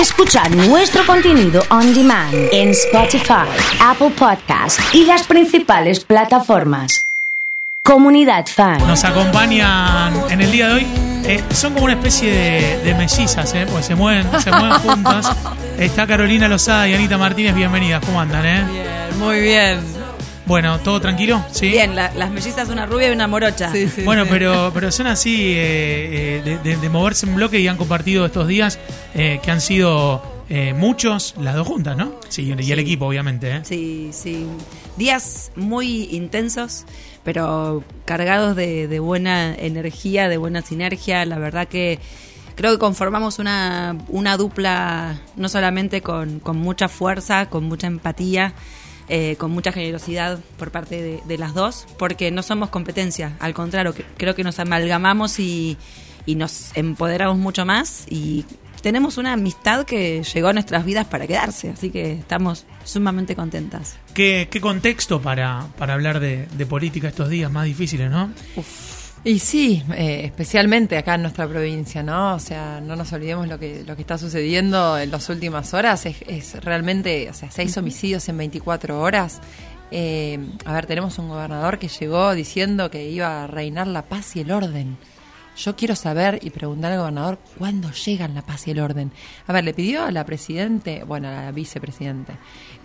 Escucha nuestro contenido on demand en Spotify, Apple Podcast y las principales plataformas. Comunidad Fan. Nos acompañan en el día de hoy. Eh, son como una especie de, de mellizas, ¿eh? Porque se mueven, se mueven juntas. Está Carolina Lozada y Anita Martínez. Bienvenidas. ¿Cómo andan, eh? Bien, muy bien. Bueno, ¿todo tranquilo? ¿Sí? Bien, la- las mellizas, una rubia y una morocha. Sí, sí, Bueno, sí. pero, pero son así eh, eh, de, de- de moverse en bloque y han compartido estos días eh, que han sido eh, muchos, las dos juntas, ¿no? Sí, y el Sí. equipo, obviamente. ¿eh? Sí, sí. Días muy intensos, pero cargados de, de buena energía, de buena sinergia. La verdad que creo que conformamos una, una dupla no solamente con, con mucha fuerza, con mucha empatía, eh, con mucha generosidad por parte de, de las dos, porque no somos competencia. Al contrario, que- creo que nos amalgamamos y, y nos empoderamos mucho más y tenemos una amistad que llegó a nuestras vidas para quedarse, así que estamos sumamente contentas. ¿Qué, qué contexto para, para hablar de, de política estos días más difíciles, no? Y sí, eh, especialmente acá en nuestra provincia, ¿no? O sea, no nos olvidemos lo que, lo que está sucediendo en las últimas horas. Es, es realmente, o sea, seis homicidios en 24 horas. Eh, a ver, tenemos un gobernador que llegó diciendo que iba a reinar la paz y el orden. Yo quiero saber y preguntar al gobernador cuándo llegan la paz y el orden. A ver, le pidió a la presidente, bueno, a la vicepresidente,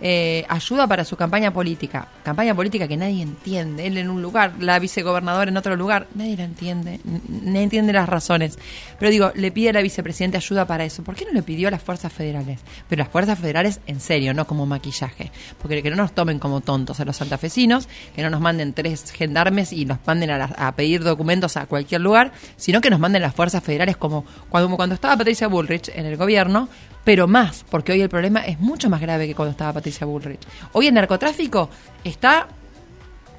eh, ayuda para su campaña política. Campaña política que nadie entiende. Él en un lugar, la vicegobernadora en otro lugar, nadie la entiende, nadie entiende las razones. Pero digo, le pide a la vicepresidente ayuda para eso. ¿Por qué no le pidió a las fuerzas federales? Pero las fuerzas federales en serio, no como maquillaje. Porque que no nos tomen como tontos a los santafesinos, que no nos manden tres gendarmes y nos manden a, las- a pedir documentos a cualquier lugar, sino que nos manden las fuerzas federales como cuando, estaba Patricia Bullrich en el gobierno, pero más, porque hoy el problema es mucho más grave que cuando estaba Patricia Bullrich. Hoy el narcotráfico está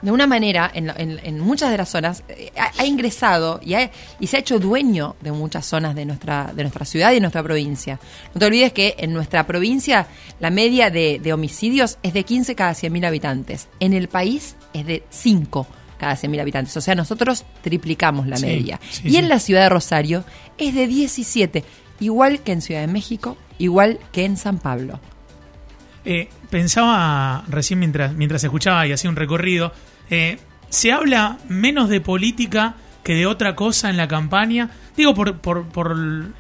de una manera, en, en- en muchas de las zonas, eh, ha, ingresado y, ha- y se ha hecho dueño de muchas zonas de nuestra, de nuestra ciudad y de nuestra provincia. No te olvides que en nuestra provincia la media de, de homicidios es de 15 cada 100.000 habitantes. En el país es de 5 cada 100.000 habitantes. O sea, nosotros triplicamos la Sí, media. sí, y en la ciudad de Rosario es de 17, igual que en Ciudad de México, igual que en San Pablo. Eh, pensaba recién mientras, mientras escuchaba y hacía un recorrido, eh, se habla menos de política que de otra cosa en la campaña. Digo, por, por, por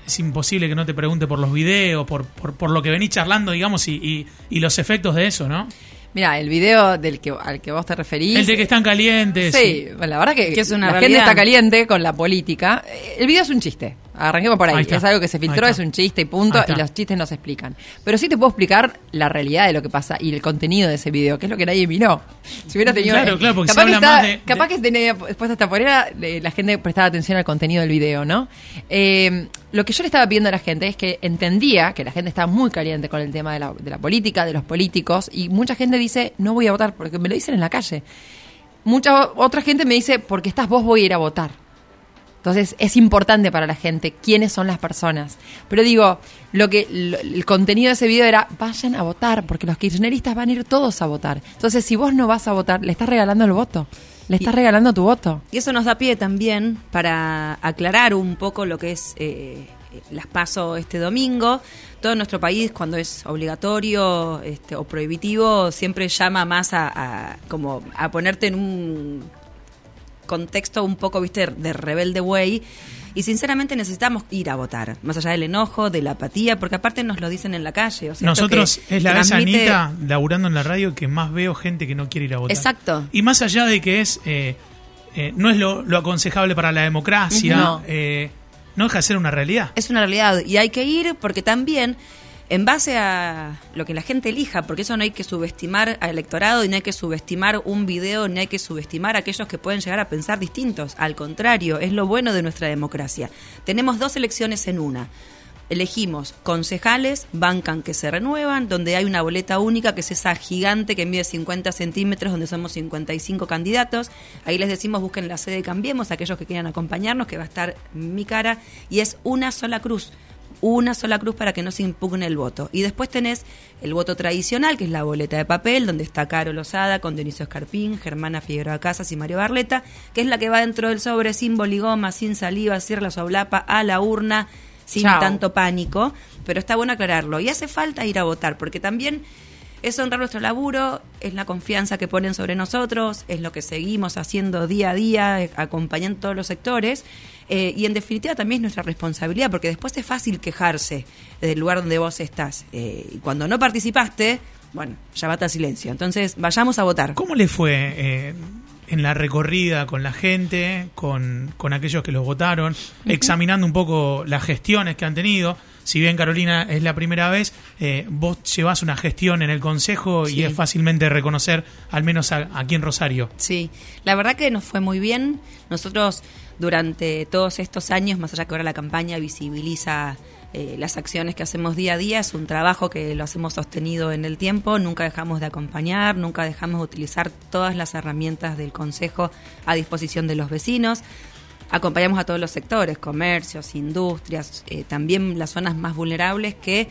es imposible que no te pregunte por los videos, por, por, por lo que venís charlando, digamos, y, y, y los efectos de eso, ¿no? Mira, el video del que, al que vos te referís. El de que están calientes. Sí, bueno, la verdad que, Que es una la realidad. gente está caliente con la política. El video es un chiste. Arranquemos por ahí. Ahí está. Es algo que se filtró, es está. un chiste y punto. Está. Y los chistes no se explican. Pero sí te puedo explicar la realidad de lo que pasa y el contenido de ese video, que es lo que nadie miró. Si hubiera tenido. Claro, claro, porque capaz se que habla está- más de- Capaz de- que tenía puesta esta polera, le- la gente prestaba atención al contenido del video, ¿no? Eh, lo que yo le estaba pidiendo a la gente es que entendía que la gente está muy caliente con el tema de la, de la política, de los políticos, y mucha gente dice, no voy a votar, porque me lo dicen en la calle. Mucha otra gente me dice, porque estás vos voy a ir a votar. Entonces es importante para la gente quiénes son las personas. Pero digo, lo que lo- el contenido de ese video era vayan a votar, porque los kirchneristas van a ir todos a votar. Entonces, si vos no vas a votar, le estás regalando el voto. Le estás Y- regalando tu voto. Y eso nos da pie también para aclarar un poco lo que es eh, las paso este domingo. Todo nuestro país, cuando es obligatorio este, o prohibitivo, siempre llama más a, a- como a ponerte en un contexto un poco, viste, de rebelde way. Y sinceramente necesitamos ir a votar, más allá del enojo, de la apatía, porque aparte nos lo dicen en la calle. O sea, Nosotros que es la vez, transmite- Anita, laburando en la radio, que más veo gente que no quiere ir a votar. Exacto. Y más allá de que es eh, eh, no es lo, lo aconsejable para la democracia, No. eh, no deja de ser una realidad. Es una realidad y hay que ir porque también en base a lo que la gente elija, porque eso no hay que subestimar al electorado y no hay que subestimar un video, ni hay que subestimar a aquellos que pueden llegar a pensar distintos. Al contrario, es lo bueno de nuestra democracia. Tenemos dos elecciones en una. Elegimos concejales, bancan que se renuevan, donde hay una boleta única, que es esa gigante que mide 50 centímetros, donde somos 55 candidatos. Ahí les decimos, busquen la sede Cambiemos, aquellos que quieran acompañarnos, que va a estar mi cara, y es una sola cruz. Una sola cruz para que no se impugne el voto. Y después tenés el voto tradicional, que es la boleta de papel, donde está Caro Lozada, con Dionisio Escarpín, Germana Figueroa Casas y Mario Barleta, que es la que va dentro del sobre sin boligoma, sin saliva, cierra la soblapa, a la urna sin Chao. tanto pánico, pero está bueno aclararlo. Y hace falta ir a votar, porque también es honrar nuestro laburo, es la confianza que ponen sobre nosotros, es lo que seguimos haciendo día a día, acompañando todos los sectores. Eh, y en definitiva también es nuestra responsabilidad, porque después es fácil quejarse del lugar donde vos estás. Eh, y cuando no participaste, bueno, ya bata el silencio. Entonces, vayamos a votar. ¿Cómo le fue eh, en la recorrida con la gente, con, con aquellos que los votaron, examinando un poco las gestiones que han tenido? Si bien Carolina es la primera vez, eh, vos llevas una gestión en el Consejo y es fácilmente reconocer, al menos a- aquí en Rosario. Sí, la verdad que nos fue muy bien. Nosotros durante todos estos años, más allá que ahora la campaña visibiliza eh, las acciones que hacemos día a día, es un trabajo que lo hacemos sostenido en el tiempo, nunca dejamos de acompañar, nunca dejamos de utilizar todas las herramientas del Consejo a disposición de los vecinos. Acompañamos a todos los sectores, comercios, industrias, eh, también las zonas más vulnerables que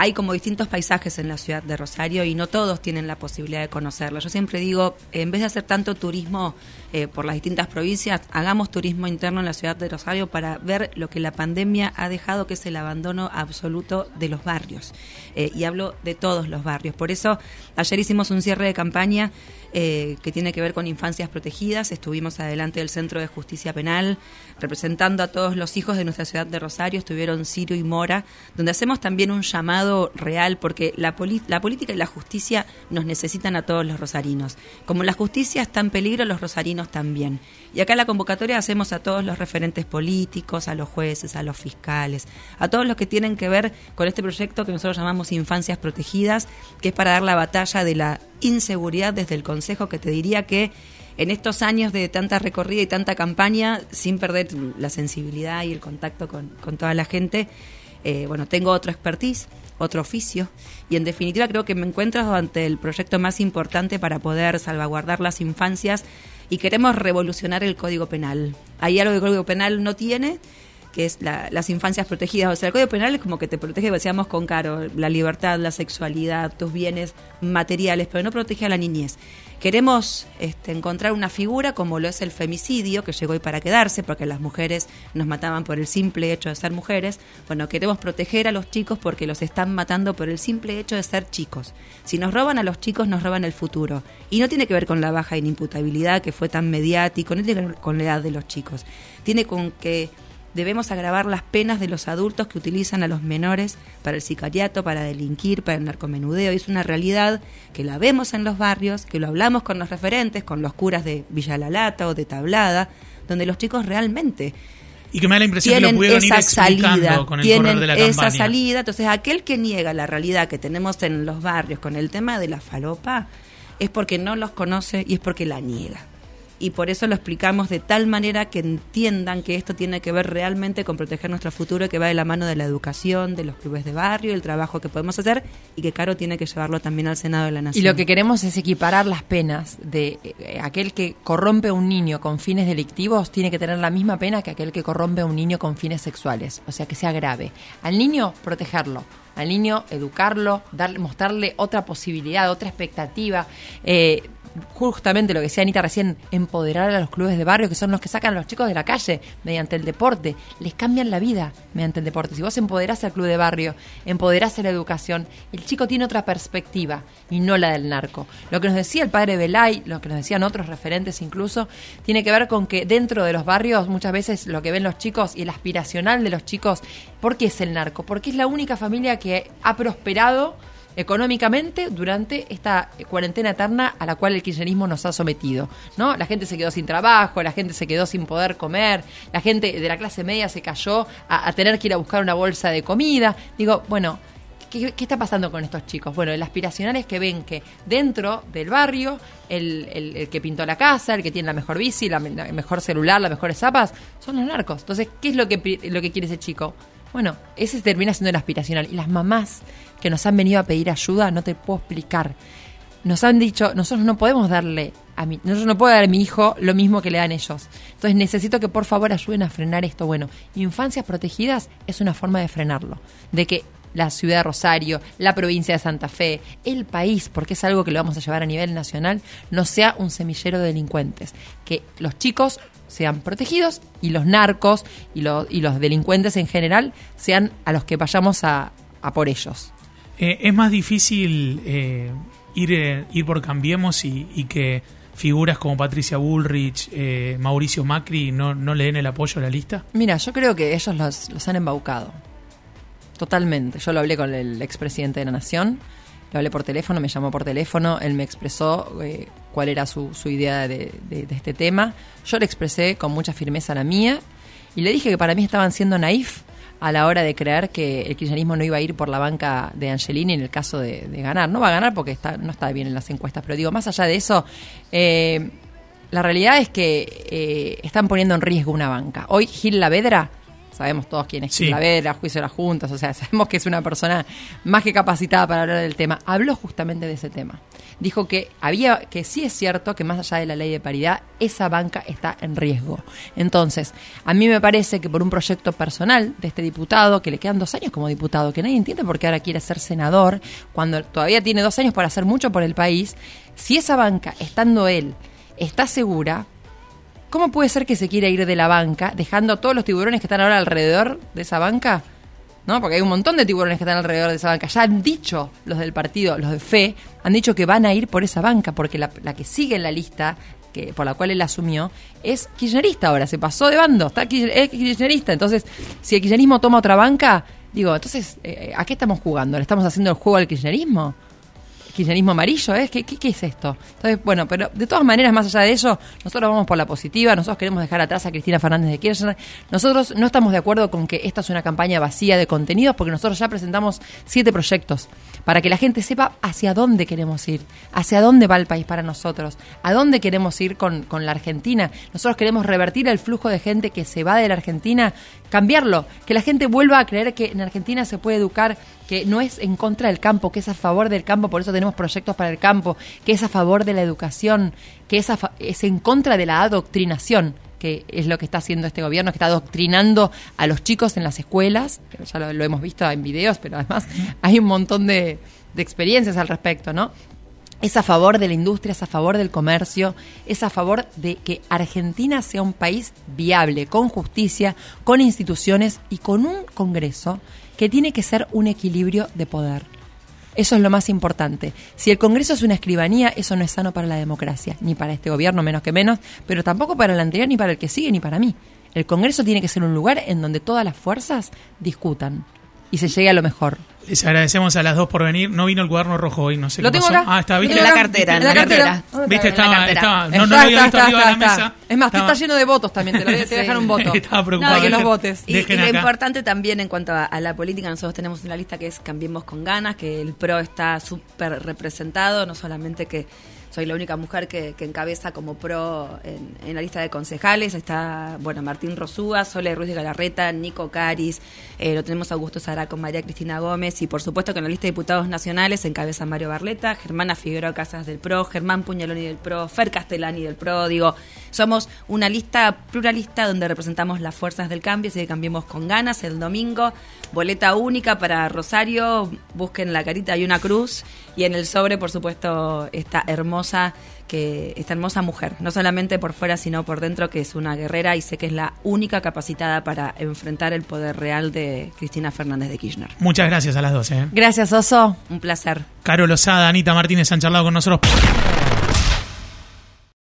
hay como distintos paisajes en la ciudad de Rosario y no todos tienen la posibilidad de conocerlo. Yo siempre digo, en vez de hacer tanto turismo eh, por las distintas provincias, hagamos turismo interno en la ciudad de Rosario para ver lo que la pandemia ha dejado, que es el abandono absoluto de los barrios. Eh, y hablo de todos los barrios. Por eso, ayer hicimos un cierre de campaña eh, que tiene que ver con infancias protegidas. Estuvimos adelante del Centro de Justicia Penal, representando a todos los hijos de nuestra ciudad de Rosario. Estuvieron Ciro y Mora, donde hacemos también un llamado real, porque la, la política y la justicia nos necesitan a todos los rosarinos. Como la justicia está en peligro, los rosarinos también. Y acá en la convocatoria hacemos a todos los referentes políticos, a los jueces, a los fiscales, a todos los que tienen que ver con este proyecto que nosotros llamamos Infancias Protegidas, que es para dar la batalla de la inseguridad desde el Consejo, que te diría que en estos años de tanta recorrida y tanta campaña, sin perder la sensibilidad y el contacto con, con toda la gente, eh, bueno, tengo otro expertise, otro oficio, y en definitiva creo que me encuentro ante el proyecto más importante para poder salvaguardar las infancias y queremos revolucionar el Código Penal. Hay algo que el Código Penal no tiene, que es la- las infancias protegidas. O sea, el Código Penal es como que te protege, decíamos con Caro, la libertad, la sexualidad, tus bienes materiales, pero no protege a la niñez. Queremos este, encontrar una figura como lo es el femicidio, que llegó hoy para quedarse, porque las mujeres nos mataban por el simple hecho de ser mujeres. Bueno, queremos proteger a los chicos porque los están matando por el simple hecho de ser chicos. Si nos roban a los chicos, nos roban el futuro. Y no tiene que ver con la baja inimputabilidad que fue tan mediático, no tiene que ver con la edad de los chicos. Tiene con que debemos agravar las penas de los adultos que utilizan a los menores para el sicariato, para delinquir, para el narcomenudeo. Y es una realidad que la vemos en los barrios, que lo hablamos con los referentes, con los curas de Villa La Lata o de Tablada, donde los chicos realmente Y que me da la impresión que lo tienen pudieron ir esa explicando salida, con el tienen de la esa campaña. salida. Entonces, aquel que niega la realidad que tenemos en los barrios con el tema de la falopa es porque no los conoce y es porque la niega. Y por eso lo explicamos de tal manera que entiendan que esto tiene que ver realmente con proteger nuestro futuro que va de la mano de la educación, de los clubes de barrio, el trabajo que podemos hacer y que Caro tiene que llevarlo también al Senado de la Nación. Y lo que queremos es equiparar las penas de eh, aquel que corrompe a un niño con fines delictivos, tiene que tener la misma pena que aquel que corrompe a un niño con fines sexuales, o sea, que sea grave. Al niño, protegerlo. Al niño, educarlo, darle, mostrarle otra posibilidad, otra expectativa. Eh, justamente lo que decía Anita recién, empoderar a los clubes de barrio, que son los que sacan a los chicos de la calle mediante el deporte. Les cambian la vida mediante el deporte. Si vos empoderás al club de barrio, empoderás a la educación, el chico tiene otra perspectiva y no la del narco. Lo que nos decía el padre Belay, lo que nos decían otros referentes incluso, tiene que ver con que dentro de los barrios muchas veces lo que ven los chicos y el aspiracional de los chicos, ¿por qué es el narco? Porque es la única familia que ha prosperado económicamente durante esta cuarentena eterna a la cual el kirchnerismo nos ha sometido, ¿no? La gente se quedó sin trabajo, la gente se quedó sin poder comer, la gente de la clase media se cayó a, tener que ir a buscar una bolsa de comida. Digo, bueno, ¿Qué, está pasando con estos chicos? Bueno, el aspiracional es que ven que dentro del barrio, el, que pintó la casa, el que tiene la mejor bici, la, me- la mejor celular, las mejores zapas, son los narcos. Entonces, ¿qué es lo que, lo que quiere ese chico? Bueno, ese termina siendo el aspiracional. Y las mamás que nos han venido a pedir ayuda, no te puedo explicar. Nos han dicho, nosotros no podemos darle a mi, nosotros no puedo dar a mi hijo lo mismo que le dan ellos. Entonces necesito que por favor ayuden a frenar esto. Bueno, infancias protegidas es una forma de frenarlo, de que la ciudad de Rosario, la provincia de Santa Fe, el país, porque es algo que lo vamos a llevar a nivel nacional, no sea un semillero de delincuentes. Que los chicos sean protegidos y los narcos y, y los delincuentes en general sean a los que vayamos a, por ellos. Eh, es más difícil eh, ir, eh, ir por Cambiemos y, que figuras como Patricia Bullrich, Mauricio Macri no, no le den el apoyo a la lista? Mira, yo creo que ellos los, han embaucado. Totalmente. Yo lo hablé con el expresidente de la Nación, lo hablé por teléfono, me llamó por teléfono, él me expresó cuál era su, su idea de, de, este tema. Yo le expresé con mucha firmeza la mía y le dije que para mí estaban siendo naif a la hora de creer que el kirchnerismo no iba a ir por la banca de Angelini en el caso de, ganar. No va a ganar porque no está bien en las encuestas, pero digo, más allá de eso, eh, la realidad es que eh, están poniendo en riesgo una banca. Hoy Gil Lavedra sabemos todos quién es sí. Gil Lavedra, juicio de las juntas, o sea, sabemos que es una persona más que capacitada para hablar del tema. Habló justamente de ese tema dijo que había que sí es cierto que más allá de la ley de paridad esa banca está en riesgo. Entonces, a mí me parece que por un proyecto personal de este diputado que le quedan dos años como diputado, que nadie entiende por qué ahora quiere ser senador cuando todavía tiene dos años para hacer mucho por el país, si esa banca estando él está segura ¿Cómo puede ser que se quiera ir de la banca, dejando a todos los tiburones que están ahora alrededor de esa banca ¿no? Porque hay un montón de tiburones que están alrededor de esa banca. Ya han dicho los del partido, los de fe, han dicho que van a ir por esa banca, porque la, que sigue en la lista, que por la cual él asumió, es kirchnerista ahora, se pasó de bando, está es kirchnerista. Entonces, si el kirchnerismo toma otra banca, digo, entonces, eh, ¿a qué estamos jugando? ¿Le estamos haciendo el juego al kirchnerismo? Kirchnerismo amarillo, ¿eh? ¿Qué, qué, es esto? Entonces, bueno, pero de todas maneras, más allá de eso, nosotros vamos por la positiva, nosotros queremos dejar atrás a Cristina Fernández de Kirchner. Nosotros no estamos de acuerdo con que esta es una campaña vacía de contenidos, porque nosotros ya presentamos siete proyectos para que la gente sepa hacia dónde queremos ir, hacia dónde va el país para nosotros, a dónde queremos ir con, con la Argentina. Nosotros queremos revertir el flujo de gente que se va de la Argentina, cambiarlo, que la gente vuelva a creer que en Argentina se puede educar, que no es en contra del campo, que es a favor del campo, por eso tenemos proyectos para el campo, que es a favor de la educación, que es, es en contra de la adoctrinación que es lo que está haciendo este gobierno, que está adoctrinando a los chicos en las escuelas, ya lo, hemos visto en videos, pero además hay un montón de, de experiencias al respecto, ¿no? es a favor de la industria, es a favor del comercio, es a favor de que Argentina sea un país viable, con justicia, con instituciones y con un Congreso que tiene que ser un equilibrio de poder. Eso es lo más importante. Si el Congreso es una escribanía, eso no es sano para la democracia, ni para este gobierno menos que menos, pero tampoco para el anterior, ni para el que sigue, ni para mí. El Congreso tiene que ser un lugar en donde todas las fuerzas discutan y se llegue a lo mejor. Les agradecemos a las dos por venir. No vino el cuaderno rojo hoy, no sé ¿Lo qué tengo pasó. acá? Ah, está, ¿viste? En la cartera, en la cartera. ¿Viste? Estaba, estaba, no, no lo había visto arriba de la mesa. Es más, está lleno de votos también, te lo voy a dejar un voto. Estaba preocupado. No, que los votes. Y, y lo importante también en cuanto a, la política, nosotros tenemos una lista que es Cambiemos con ganas, que el PRO está súper representado, no solamente que soy la única mujer que, encabeza como pro en, la lista de concejales. Está, bueno, Martín Rosúa, Sole Ruiz de Galarreta, Nico Caris, eh, lo tenemos Augusto Sara con María Cristina Gómez y por supuesto que en la lista de diputados nacionales encabeza Mario Barleta, Germana Figueroa Casas del PRO, Germán Puñaloni del PRO, Fer Castellani del PRO, digo, somos una lista pluralista donde representamos las fuerzas del cambio, así que cambiemos con ganas el domingo, boleta única para Rosario, busquen la carita y una cruz y en el sobre, por supuesto, esta hermosa que esta hermosa mujer, no solamente por fuera, sino por dentro, que es una guerrera y sé que es la única capacitada para enfrentar el poder real de Cristina Fernández de Kirchner. Muchas gracias a las dos. ¿eh? Gracias, Oso. Un placer. Caro Lozada, Anita Martínez han charlado con nosotros.